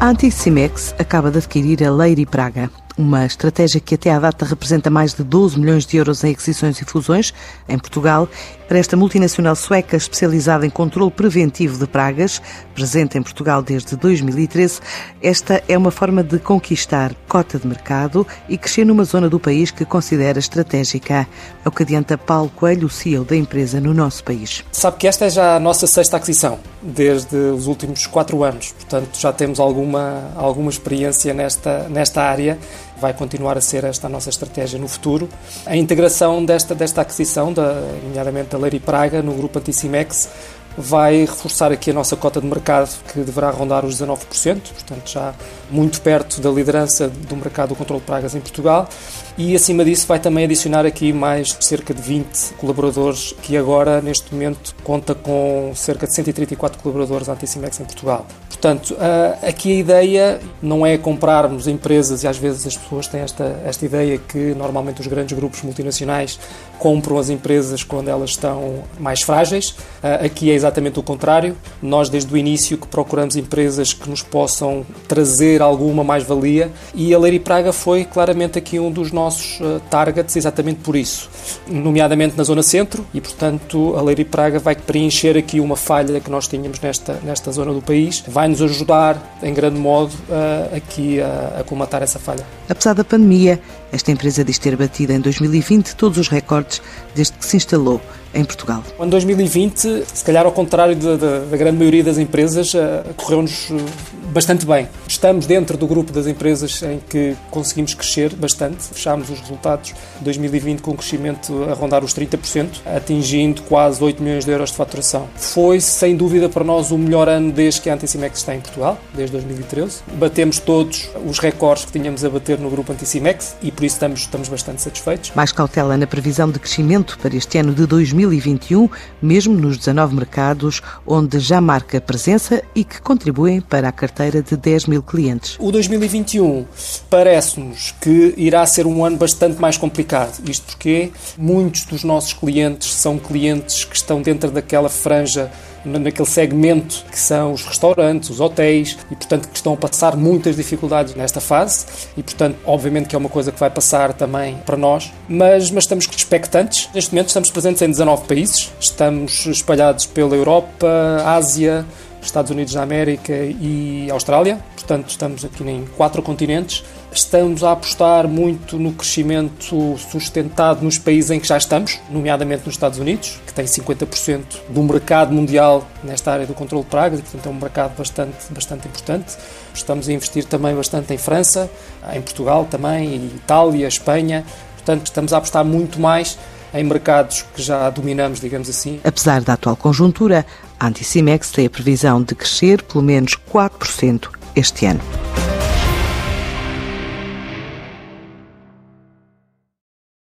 A Anticimex acaba de adquirir a Leire Praga, uma estratégia que até à data representa mais de 12 milhões de euros em aquisições e fusões em Portugal. Para esta multinacional sueca especializada em controle preventivo de pragas, presente em Portugal desde 2013, esta é uma forma de conquistar cota de mercado e crescer numa zona do país que considera estratégica. É o que adianta Paulo Coelho, CEO da empresa no nosso país. Sabe que esta é já a nossa sexta aquisição, desde os últimos quatro anos. Portanto, já temos alguma, alguma experiência nesta, nesta área vai continuar a ser esta a nossa estratégia no futuro. A integração desta, desta aquisição, da, nomeadamente da Leiri Praga, no grupo Anticimex, vai reforçar aqui a nossa cota de mercado, que deverá rondar os 19%, portanto já muito perto da liderança do mercado do controle de pragas em Portugal. E acima disso vai também adicionar aqui mais cerca de 20 colaboradores, que agora neste momento conta com cerca de 134 colaboradores Anticimex em Portugal. Portanto, aqui a ideia não é comprarmos empresas, e às vezes as pessoas têm esta, esta ideia que normalmente os grandes grupos multinacionais compram as empresas quando elas estão mais frágeis. Aqui é exatamente o contrário. Nós, desde o início, que procuramos empresas que nos possam trazer alguma mais-valia e a Leiri Praga foi claramente aqui um dos nossos targets, exatamente por isso, nomeadamente na zona centro e, portanto, a Leiri Praga vai preencher aqui uma falha que nós tínhamos nesta, nesta zona do país. Vai nos ajudar, em grande modo, aqui a, a colmatar essa falha. Apesar da pandemia, esta empresa diz ter batido em 2020 todos os recordes desde que se instalou em Portugal. Em 2020, se calhar ao contrário da, da, da grande maioria das empresas, uh, correu-nos uh, bastante bem. Estamos dentro do grupo das empresas em que conseguimos crescer bastante. Fechámos os resultados de 2020 com um crescimento a rondar os 30%, atingindo quase 8 milhões de euros de faturação. Foi, sem dúvida, para nós o melhor ano desde que a Anticimex está em Portugal, desde 2013. Batemos todos os recordes que tínhamos a bater no grupo Anticimex e por isso estamos, estamos bastante satisfeitos. Mais cautela na previsão de crescimento para este ano de 2021, mesmo nos 19 mercados onde já marca presença e que contribuem para a carteira de 10 mil clientes. O 2021 parece-nos que irá ser um ano bastante mais complicado. Isto porque muitos dos nossos clientes são clientes que estão dentro daquela franja naquele segmento que são os restaurantes, os hotéis e, portanto, que estão a passar muitas dificuldades nesta fase e, portanto, obviamente que é uma coisa que vai passar também para nós, mas, mas estamos expectantes. Neste momento estamos presentes em 19 países, estamos espalhados pela Europa, Ásia, Estados Unidos da América e Austrália. Portanto, estamos aqui em quatro continentes. Estamos a apostar muito no crescimento sustentado nos países em que já estamos, nomeadamente nos Estados Unidos, que tem 50% do mercado mundial nesta área do controle de pragas, e portanto é um mercado bastante, bastante importante. Estamos a investir também bastante em França, em Portugal também, em Itália, Espanha. Portanto, estamos a apostar muito mais em mercados que já dominamos, digamos assim. Apesar da atual conjuntura, a Anticimex tem a previsão de crescer pelo menos 4% este ano.